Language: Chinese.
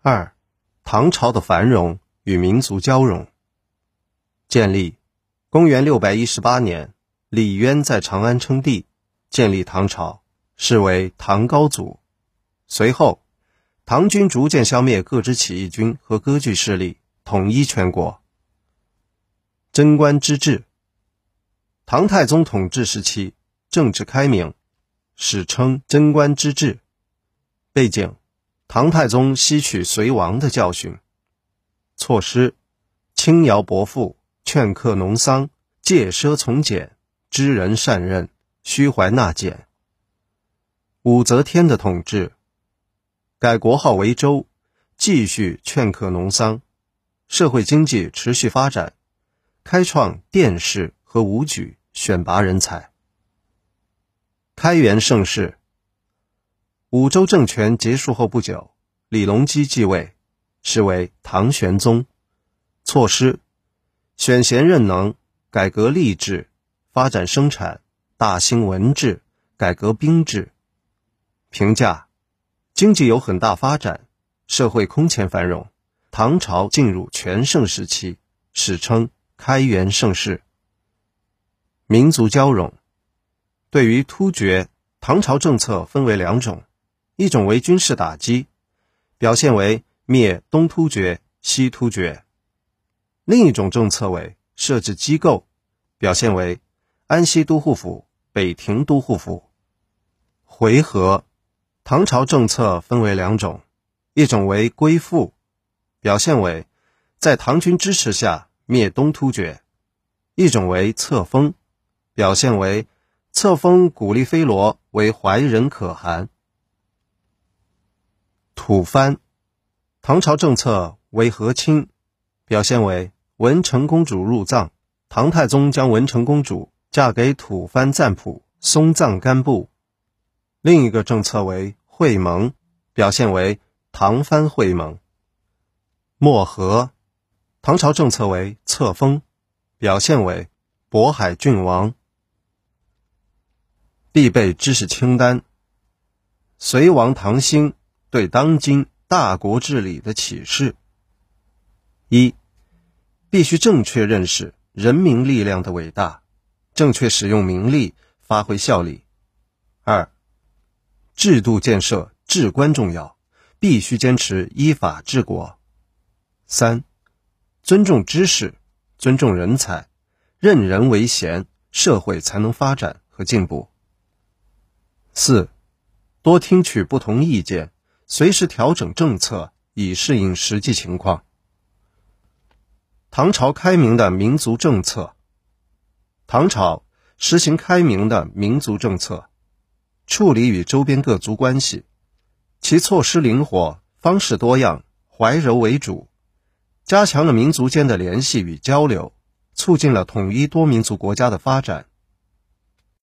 二、唐朝的繁荣与民族交融。建立，公元六百一十八年，李渊在长安称帝，建立唐朝，是为唐高祖。随后，唐军逐渐消灭各支起义军和割据势力，统一全国。贞观之治，唐太宗统治时期，政治开明，史称贞观之治。背景。唐太宗吸取隋王的教训，措施：轻徭薄赋，劝课农桑，戒奢从俭，知人善任，虚怀纳谏。武则天的统治，改国号为周，继续劝课农桑，社会经济持续发展，开创殿试和武举，选拔人才。开元盛世。武周政权结束后不久，李隆基继位，是为唐玄宗。措施：选贤任能，改革吏治，发展生产，大兴文治，改革兵制。评价：经济有很大发展，社会空前繁荣，唐朝进入全盛时期，史称开元盛世。民族交融。对于突厥，唐朝政策分为两种。一种为军事打击，表现为灭东突厥、西突厥；另一种政策为设置机构，表现为安西都护府、北庭都护府。回纥，唐朝政策分为两种，一种为归附，表现为在唐军支持下灭东突厥；一种为册封，表现为册封古力菲罗为怀仁可汗。吐蕃，唐朝政策为和亲，表现为文成公主入藏，唐太宗将文成公主嫁给吐蕃赞普松赞干布。另一个政策为会盟，表现为唐蕃会盟。漠河，唐朝政策为册封，表现为渤海郡王。必备知识清单：隋王唐兴。对当今大国治理的启示：一、必须正确认识人民力量的伟大，正确使用民力，发挥效力；二、制度建设至关重要，必须坚持依法治国；三、尊重知识，尊重人才，任人唯贤，社会才能发展和进步；四、多听取不同意见。随时调整政策，以适应实际情况。唐朝开明的民族政策。唐朝实行开明的民族政策，处理与周边各族关系，其措施灵活，方式多样，怀柔为主，加强了民族间的联系与交流，促进了统一多民族国家的发展。